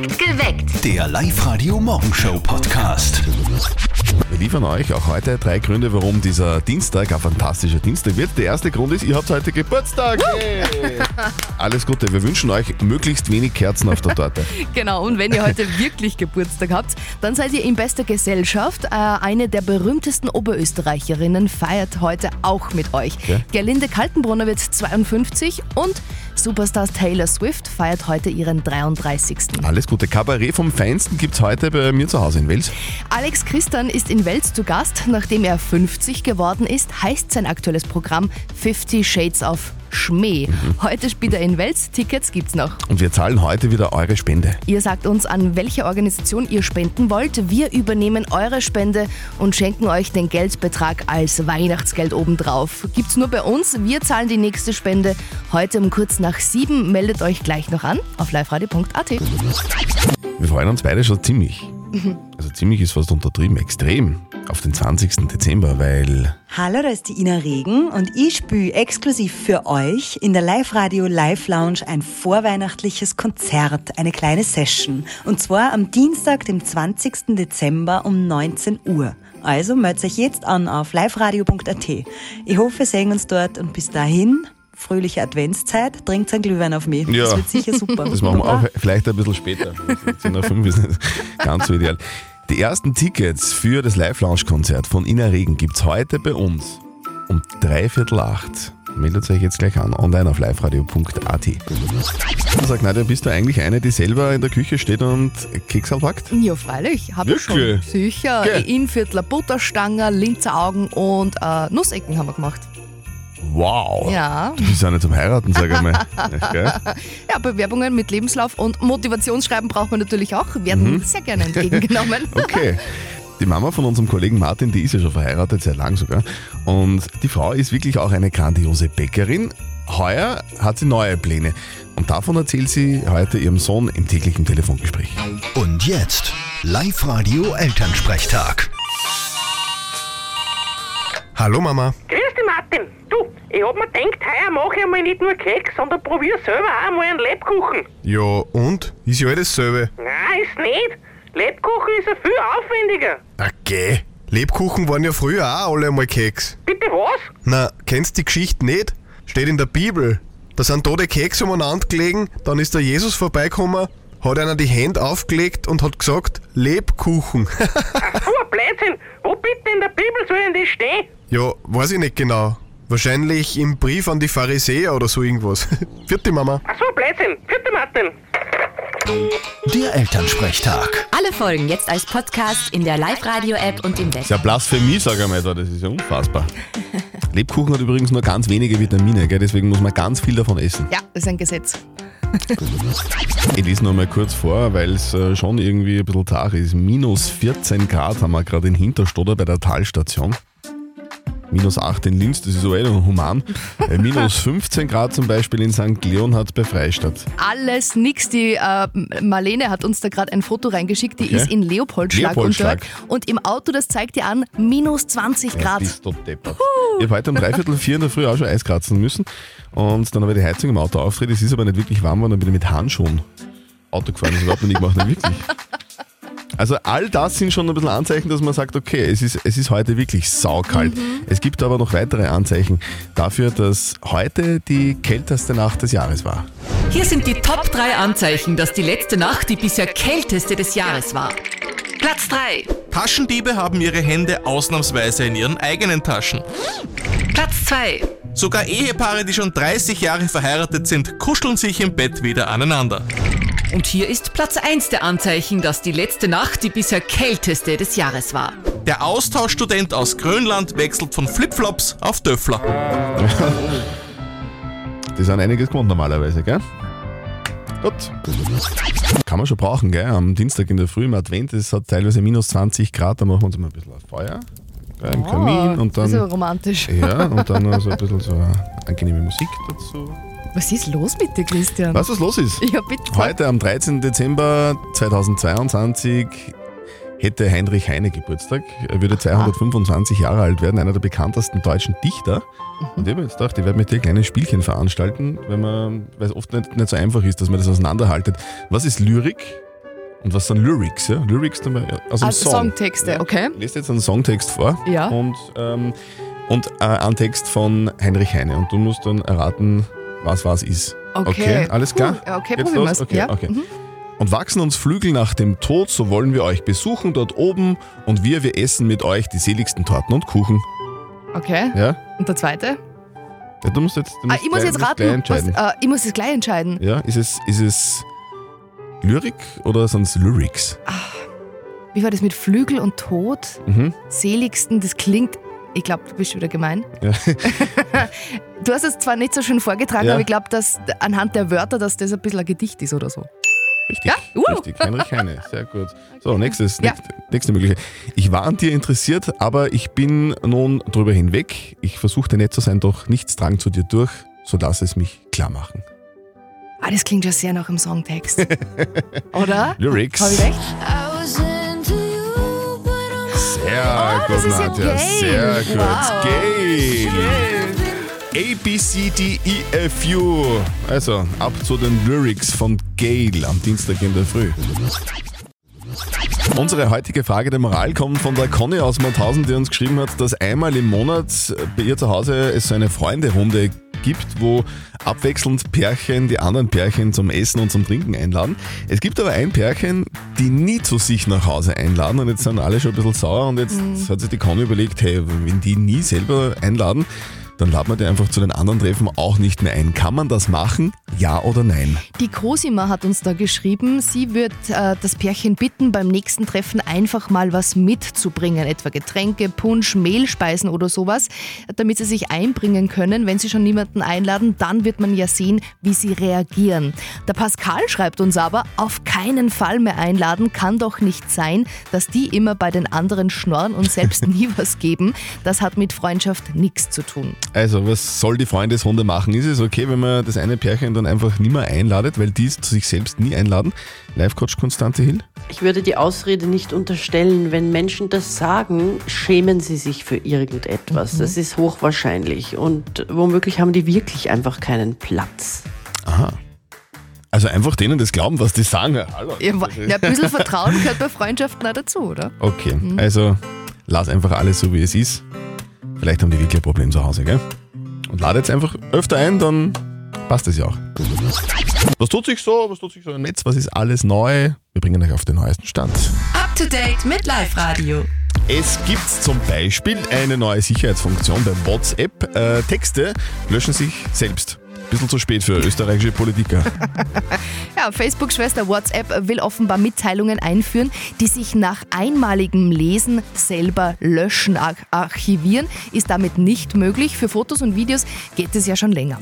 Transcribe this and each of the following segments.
Geweckt. Der Live-Radio-Morgenshow-Podcast. Wir liefern euch auch heute drei Gründe, warum dieser Dienstag ein fantastischer Dienstag wird. Der erste Grund ist, ihr habt heute Geburtstag. Hey. Alles Gute. Wir wünschen euch möglichst wenig Kerzen auf der Torte. Genau, und wenn ihr heute wirklich Geburtstag habt, dann seid ihr in bester Gesellschaft. Äh, eine der berühmtesten Oberösterreicherinnen feiert heute auch mit euch. Okay. Gerlinde Kaltenbrunner wird 52 und Superstar Taylor Swift feiert heute ihren 33. Alles Gute. Kabarett vom Feinsten gibt es heute bei mir zu Hause in Wels. Alex Christian ist in Wels zu Gast. Nachdem er 50 geworden ist, heißt sein aktuelles Programm 50 Shades of Schmäh. Heute spielt er in Wels. Tickets gibt's noch. Und wir zahlen heute wieder eure Spende. Ihr sagt uns, an welche Organisation ihr spenden wollt. Wir übernehmen eure Spende und schenken euch den Geldbetrag als Weihnachtsgeld obendrauf. Gibt's nur bei uns. Wir zahlen die nächste Spende. Heute um kurz nach sieben. Meldet euch gleich noch an auf liveradio.at. Wir freuen uns beide schon ziemlich. Also ziemlich ist fast untertrieben, extrem. Auf den 20. Dezember, weil Hallo, da ist die Ina Regen und ich spiele exklusiv für euch in der Live-Radio Live Lounge ein vorweihnachtliches Konzert, eine kleine Session. Und zwar am Dienstag, dem 20. Dezember um 19 Uhr. Also meldet euch jetzt an auf liveradio.at. Ich hoffe, wir sehen uns dort und bis dahin, fröhliche Adventszeit, trinkt ein Glühwein auf mich. Ja. Das wird sicher super. Das machen wir auch vielleicht ein bisschen später. 10.05 ist nicht ganz so ideal. Die ersten Tickets für das Live-Lounge-Konzert von Ina Regen gibt es heute bei uns um dreiviertel acht. Meldet euch jetzt gleich an, online auf liveradio.at. Sag Nadja, bist du eigentlich eine, die selber in der Küche steht und Keks backt? Ja, freilich, habe ich schon. Sicher. Gell? Inviertler Butterstangen, Linzer Augen und äh, Nussecken haben wir gemacht. Wow! Ja. Du bist ja nicht zum Heiraten, sag einmal. Echt, gell? Ja, Bewerbungen mit Lebenslauf und Motivationsschreiben braucht man natürlich auch, werden Mhm. sehr gerne entgegengenommen. Okay. Die Mama von unserem Kollegen Martin, die ist ja schon verheiratet, sehr lang sogar. Und die Frau ist wirklich auch eine grandiose Bäckerin. Heuer hat sie neue Pläne. Und davon erzählt sie heute ihrem Sohn im täglichen Telefongespräch. Und jetzt Live-Radio-Elternsprechtag. Hallo Mama. Grüß Martin. Du, ich hab mir gedacht, heuer mache ich einmal nicht nur Keks, sondern probier selber auch einmal einen Lebkuchen. Ja, und? Ist ja alles dasselbe. Nein, ist nicht. Lebkuchen ist ja viel aufwendiger. Okay. Lebkuchen waren ja früher auch alle einmal Keks. Bitte was? Na, kennst die Geschichte nicht? Steht in der Bibel. Da sind tote Kekse umeinander gelegen, dann ist der Jesus vorbeigekommen, hat einer die Hände aufgelegt und hat gesagt, Lebkuchen. Ach so, ein Blödsinn. Wo bitte in der Bibel soll denn das stehen? ja, weiß ich nicht genau. Wahrscheinlich im Brief an die Pharisäer oder so irgendwas. Vierte Mama. Ach so, Blödsinn. Bitte, Martin. Der Elternsprechtag. Alle Folgen jetzt als Podcast in der Live-Radio-App und im Web. Das ist ja Blasphemie, sag ich mal, da. das ist ja unfassbar. Lebkuchen hat übrigens nur ganz wenige Vitamine, gell? deswegen muss man ganz viel davon essen. Ja, das ist ein Gesetz. Ich lese noch mal kurz vor, weil es äh, schon irgendwie ein bisschen zart ist. Minus 14 Grad haben wir gerade in Hinterstoder bei der Talstation. Minus 8 in Linz, das ist so eh noch human. Äh, Minus 15 Grad zum Beispiel in St. Leonhard bei Freistadt. Alles nix. Die äh, Marlene hat uns da gerade ein Foto reingeschickt. Die Okay. ist in Leopoldschlag, Leopoldschlag. Und im Auto, das zeigt dir an, minus 20 Ja, Grad. bist du deppert. Ich habe heute um dreiviertel vier in der Früh auch schon Eis kratzen müssen. Und dann habe ich die Heizung im Auto aufgedreht. Es ist aber nicht wirklich warm geworden. Dann bin ich mit Handschuhen Auto gefahren. Das überhaupt noch nie gemacht, nicht wirklich. Also all das sind schon ein bisschen Anzeichen, dass man sagt, okay, es ist, es ist heute wirklich saukalt. Es gibt aber noch weitere Anzeichen dafür, dass heute die kälteste Nacht des Jahres war. Hier sind die Top 3 Anzeichen, dass die letzte Nacht die bisher kälteste des Jahres war. Platz 3, Taschendiebe haben ihre Hände ausnahmsweise in ihren eigenen Taschen. Platz 2, Sogar Ehepaare, die schon 30 Jahre verheiratet sind, kuscheln sich im Bett wieder aneinander. Und hier ist Platz 1 der Anzeichen, dass die letzte Nacht die bisher kälteste des Jahres war. Der Austauschstudent aus Grönland wechselt von Flipflops auf Döffler. Das sind einiges gewohnt normalerweise, gell? Gut. Kann man schon brauchen, gell? Am Dienstag in der Früh im Advent, es hat teilweise minus 20 Grad, da machen wir uns mal ein bisschen auf Feuer gell, im Kamin und das ist dann. romantisch. Ja, und dann noch so ein bisschen so angenehme Musik dazu. Was ist los mit dir, Christian? Was was los ist? Ja, bitte. Heute am 13. Dezember 2022 hätte Heinrich Heine Geburtstag. Er würde 225 Jahre alt werden, einer der bekanntesten deutschen Dichter. Und ich habe mir jetzt gedacht, ich werde mit dir ein kleines Spielchen veranstalten, weil man, weil es oft nicht, nicht so einfach ist, dass man das auseinanderhaltet. Was ist Lyrik Und was sind Lyrics? Ja? Lyrics dabei, aus dem Ah, Song. Songtexte, okay. Ich lese jetzt einen Songtext vor. Ja. Und, ähm, und äh, einen Text von Heinrich Heine. Und du musst dann erraten, was was ist. Okay. alles klar? Okay, Geht's probieren los? Okay, Ja. okay. Mhm. Und wachsen uns Flügel nach dem Tod, so wollen wir euch besuchen dort oben. Und wir, wir essen mit euch die seligsten Torten und Kuchen. Okay. Ja? Und der zweite? ja du musst jetzt, du Ah, musst ich muss gleich- jetzt raten. Was, äh, ich muss jetzt gleich entscheiden. Ja, ist es, ist es Lyrik oder sind es Lyrics? Wie war das mit Flügel und Tod? Mhm. Seligsten, das klingt. Ich glaube, du bist wieder gemein. Ja. Du hast es zwar nicht so schön vorgetragen, Ja. aber ich glaube, dass anhand der Wörter, dass das ein bisschen ein Gedicht ist oder so. Richtig, Ja? Uh. richtig. Heinrich Heine, sehr gut. So, nächstes, Ja. nächste, nächste Möglichkeit. Ich war an dir interessiert, aber ich bin nun drüber hinweg. Ich versuchte nett zu sein, doch nichts drang zu dir durch, so lass es mich klar machen. Ah, das klingt ja sehr nach dem Songtext. Oder? Lyrics. Habe ich recht? Sehr Oh, das gut, ist ja Nadja, Gail. sehr gut. Wow. Gail. A, B, C, D, E, F, U. Also, ab zu den Lyrics von Gail am Dienstag in der Früh. Unsere heutige Frage der Moral kommt von der Conny aus Mauthausen, die uns geschrieben hat, dass einmal im Monat bei ihr zu Hause es so eine Freunderunde gibt, wo abwechselnd Pärchen die anderen Pärchen zum Essen und zum Trinken einladen. Es gibt aber ein Pärchen, die nie zu sich nach Hause einladen und jetzt sind alle schon ein bisschen sauer und jetzt hat sich die Conny überlegt, hey, wenn die nie selber einladen, dann laden wir die einfach zu den anderen Treffen auch nicht mehr ein. Kann man das machen? Ja oder nein? Die Cosima hat uns da geschrieben, sie wird äh, das Pärchen bitten, beim nächsten Treffen einfach mal was mitzubringen, etwa Getränke, Punsch, Mehlspeisen oder sowas, damit sie sich einbringen können. Wenn sie schon niemanden einladen, dann wird man ja sehen, wie sie reagieren. Der Pascal schreibt uns aber, auf keinen Fall mehr einladen, kann doch nicht sein, dass die immer bei den anderen schnorren und selbst nie was geben. Das hat mit Freundschaft nichts zu tun. Also, was soll die Freundesrunde machen? Ist es okay, wenn man das eine Pärchen dann einfach nie mehr einladet, weil die es zu sich selbst nie einladen? Live-Coach Konstante Hill? Ich würde die Ausrede nicht unterstellen. Wenn Menschen das sagen, schämen sie sich für irgendetwas. Das ist hochwahrscheinlich. Und womöglich haben die wirklich einfach keinen Platz. Aha. Also einfach denen das glauben, was die sagen. Ja, Hallo. Ja, ein bisschen Vertrauen gehört bei Freundschaften auch dazu, oder? Okay, also lass einfach alles so, wie es ist. Vielleicht haben die wirklich ein Problem zu Hause, gell? Und lade jetzt einfach öfter ein, dann passt es ja auch. Was tut sich so? Was tut sich so im Netz? Was ist alles neu? Wir bringen euch auf den neuesten Stand. Up to date mit Live Radio. Es gibt zum Beispiel eine neue Sicherheitsfunktion bei WhatsApp. Äh, Texte löschen sich selbst. Bisschen zu spät für österreichische Politiker. Ja, Facebook-Schwester WhatsApp will offenbar Mitteilungen einführen, die sich nach einmaligem Lesen selber löschen, ar archivieren. Ist damit nicht möglich. Für Fotos und Videos geht es ja schon länger.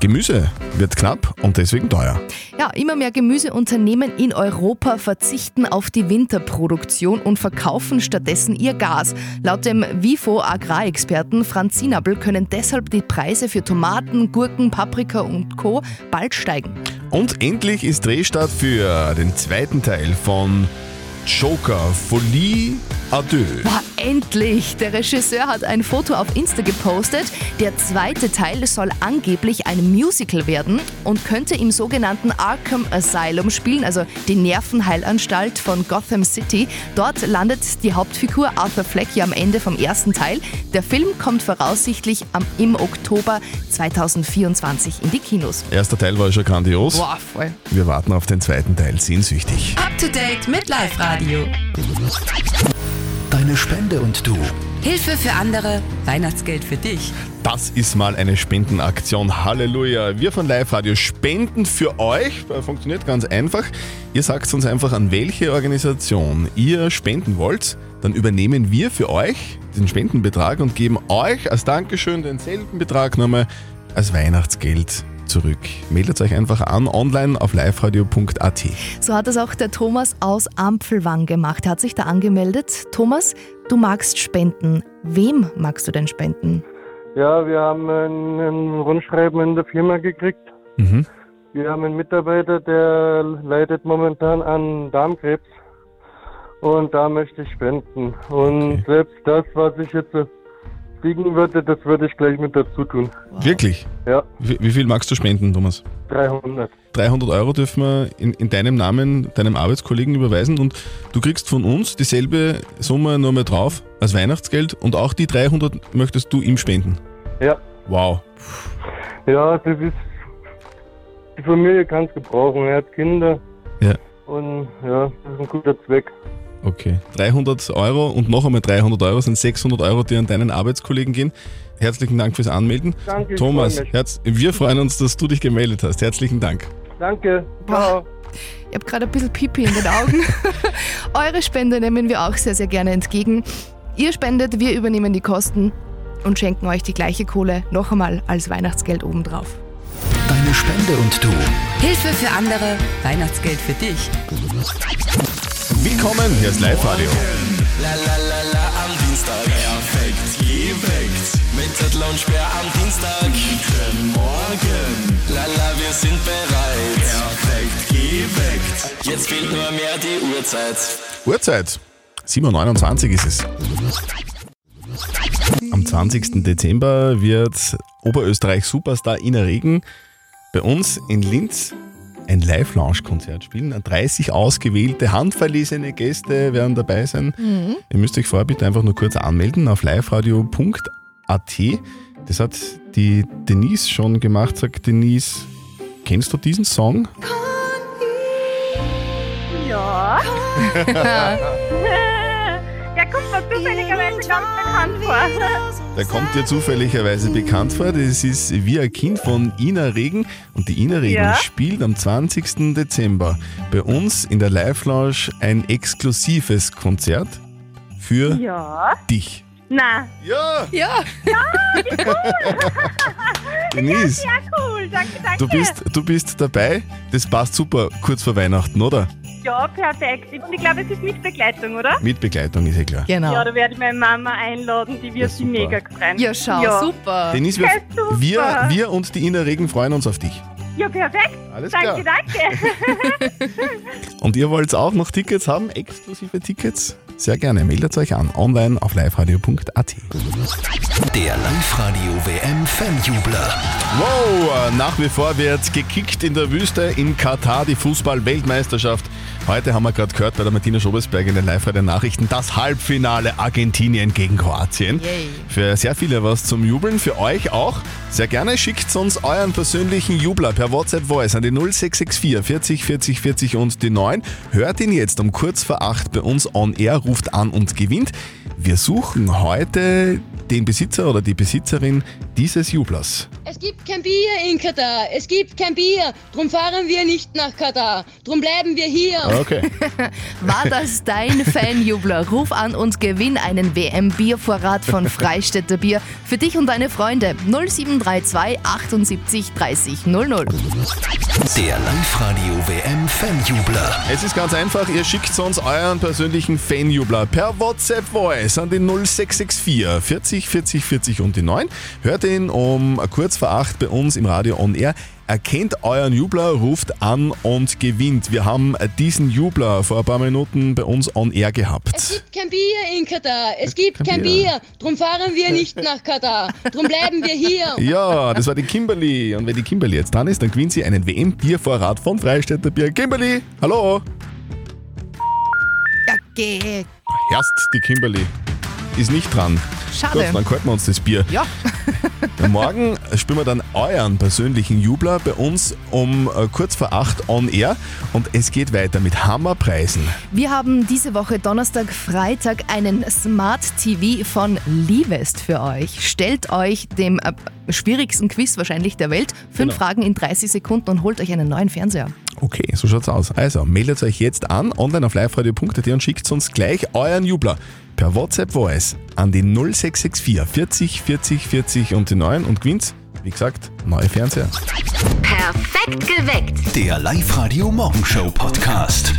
Gemüse wird knapp und deswegen teuer. Ja, immer mehr Gemüseunternehmen in Europa verzichten auf die Winterproduktion und verkaufen stattdessen ihr Gas. Laut dem WIFO Agrarexperten Franz Sinabel können deshalb die Preise für Tomaten, Gurken, Paprika und Co. bald steigen. Und endlich ist Drehstart für den zweiten Teil von Joker, Folie deux. Boah, endlich! Der Regisseur hat ein Foto auf Insta gepostet. Der zweite Teil soll angeblich ein Musical werden und könnte im sogenannten Arkham Asylum spielen, also die Nervenheilanstalt von Gotham City. Dort landet die Hauptfigur Arthur Fleck ja am Ende vom ersten Teil. Der Film kommt voraussichtlich am, im Oktober 2024 in die Kinos. Erster Teil war schon grandios. Boah, voll. Wir warten auf den zweiten Teil sehnsüchtig. Up to date mit Live Radio. Deine Spende und du. Hilfe für andere, Weihnachtsgeld für dich. Das ist mal eine Spendenaktion. Halleluja. Wir von Live Radio spenden für euch. Funktioniert ganz einfach. Ihr sagt uns einfach, an welche Organisation ihr spenden wollt. Dann übernehmen wir für euch den Spendenbetrag und geben euch als Dankeschön denselben Betrag nochmal als Weihnachtsgeld zurück. Meldet euch einfach an online auf liveradio.at. So hat es auch der Thomas aus Ampfelwang gemacht. Er hat sich da angemeldet. Thomas, du magst spenden. Wem magst du denn spenden? Ja, wir haben ein, ein Rundschreiben in der Firma gekriegt. Mhm. Wir haben einen Mitarbeiter, der leidet momentan an Darmkrebs. Und da möchte ich spenden. Und selbst das, was ich jetzt kriegen würde, das würde ich gleich mit dazu tun. Wirklich? Ja, Wie, wie viel magst du spenden, Thomas? 300. 300 Euro dürfen wir in, in deinem Namen deinem Arbeitskollegen überweisen und du kriegst von uns dieselbe Summe nochmal drauf als Weihnachtsgeld und auch die 300 möchtest du ihm spenden. Ja. Wow. Ja, das ist. Die Familie kann es gebrauchen. Er hat Kinder. Ja. Und ja, das ist ein guter Zweck. Okay. 300 Euro und noch einmal 300 Euro sind 600 Euro, die an deinen Arbeitskollegen gehen. Herzlichen Dank fürs Anmelden. Danke, Thomas. Herz, wir freuen uns, dass du dich gemeldet hast. Herzlichen Dank. Danke. Ciao. Ich habe gerade ein bisschen Pipi in den Augen. Eure Spende nehmen wir auch sehr, sehr gerne entgegen. Ihr spendet, wir übernehmen die Kosten und schenken euch die gleiche Kohle noch einmal als Weihnachtsgeld obendrauf. Deine Spende und du. Hilfe für andere, Weihnachtsgeld für dich. Willkommen, hier ist Live-Radio. Am Dienstag. Perfekt geweckt. Mit Zettel und Sperr am Dienstag. Guten Morgen. La la, wir sind bereit. Perfekt geweckt. Jetzt fehlt nur mehr die Uhrzeit. Uhrzeit. 7.29 Uhr ist es. Am 20. Dezember wird Oberösterreich Superstar Ina Regen bei uns in Linz ein Live-Lounge-Konzert spielen. 30 ausgewählte, handverlesene Gäste werden dabei sein. Mhm. Ihr müsst euch vorher bitte einfach nur kurz anmelden auf liveradio.at. Das hat die Denise schon gemacht. Sagt Denise, kennst du diesen Song? Ja. Der kommt mir zufälligerweise ganz bekannt vor. Der kommt dir zufälligerweise bekannt vor. Das ist wie ein Kind von Ina Regen. Und die Ina Regen Ja. spielt am 20. Dezember bei uns in der Live-Lounge ein exklusives Konzert für Ja. dich. Na. Ja. Ja. Ja, wie cool. Denise, Ja, cool. Danke, danke. du bist, du bist dabei. Das passt super kurz vor Weihnachten, oder? Ja, perfekt. Und ich glaube, es ist mit Begleitung, oder? Mit Begleitung ist eh klar. Genau. Ja, da werde ich meine Mama einladen, die wird sich mega freuen. Ja, schau, super. Denise, wir, Ja, super. wir, wir und die Ina Regen freuen uns auf dich. Ja, perfekt. Alles danke, klar. danke. Und ihr wollt auch noch Tickets haben, exklusive Tickets? Sehr gerne, meldet euch an, online auf liveradio.at. Der Live-Radio WM Fanjubler. Wow, nach wie vor wird gekickt in der Wüste in Katar, die Fußball-Weltmeisterschaft. Heute haben wir gerade gehört bei der Martina Schobersberg in den live radio nachrichten das Halbfinale Argentinien gegen Kroatien. Für sehr viele was zum Jubeln, für euch auch. Sehr gerne schickt uns euren persönlichen Jubler per WhatsApp Voice an die 0664 40 40 40 und die 9. Hört ihn jetzt um kurz vor 8 bei uns on air, ruft an und gewinnt. Wir suchen heute den Besitzer oder die Besitzerin dieses Jublers. Es gibt kein Bier in Katar. Es gibt kein Bier. Drum fahren wir nicht nach Katar. Drum bleiben wir hier. Okay. War das dein Fanjubler? Ruf an und gewinn einen WM-Biervorrat von Freistädter Bier für dich und deine Freunde. 0732 78 30 00. Der Live-Radio WM Fanjubler. Es ist ganz einfach, ihr schickt uns euren persönlichen Fanjubler per WhatsApp Voice an den 0664 40 40 40 und die 9. Hört ihn um kurz vor 8 bei uns im Radio On Air. Erkennt euren Jubler, ruft an und gewinnt. Wir haben diesen Jubler vor ein paar Minuten bei uns on air gehabt. Es gibt kein Bier in Katar. Es gibt kein kein Bier. Bier. Drum fahren wir nicht nach Katar. Drum bleiben wir hier. Ja, das war die Kimberly. Und wenn die Kimberly jetzt dran ist, dann gewinnt sie einen WM-Biervorrat von Freistädter Bier. Kimberly, hallo! Ja, geh. Erst die Kimberly ist nicht dran. Schade. Gut, dann kalten wir uns das Bier. Ja. Morgen spielen wir dann euren persönlichen Jubler bei uns um äh, kurz vor 8 on air und es geht weiter mit Hammerpreisen. Wir haben diese Woche Donnerstag, Freitag einen Smart TV von Livest für euch. Stellt euch dem äh, schwierigsten Quiz wahrscheinlich der Welt fünf Genau. Fragen in 30 Sekunden und holt euch einen neuen Fernseher. Okay, so schaut's aus. Also, meldet euch jetzt an, online auf liveradio.at und schickt uns gleich euren Jubler per WhatsApp Voice an die 0664 40 40 40 und die 9 und gewinnt, wie gesagt, neue Fernseher. Perfekt geweckt. Der Live-Radio Morgenshow Podcast.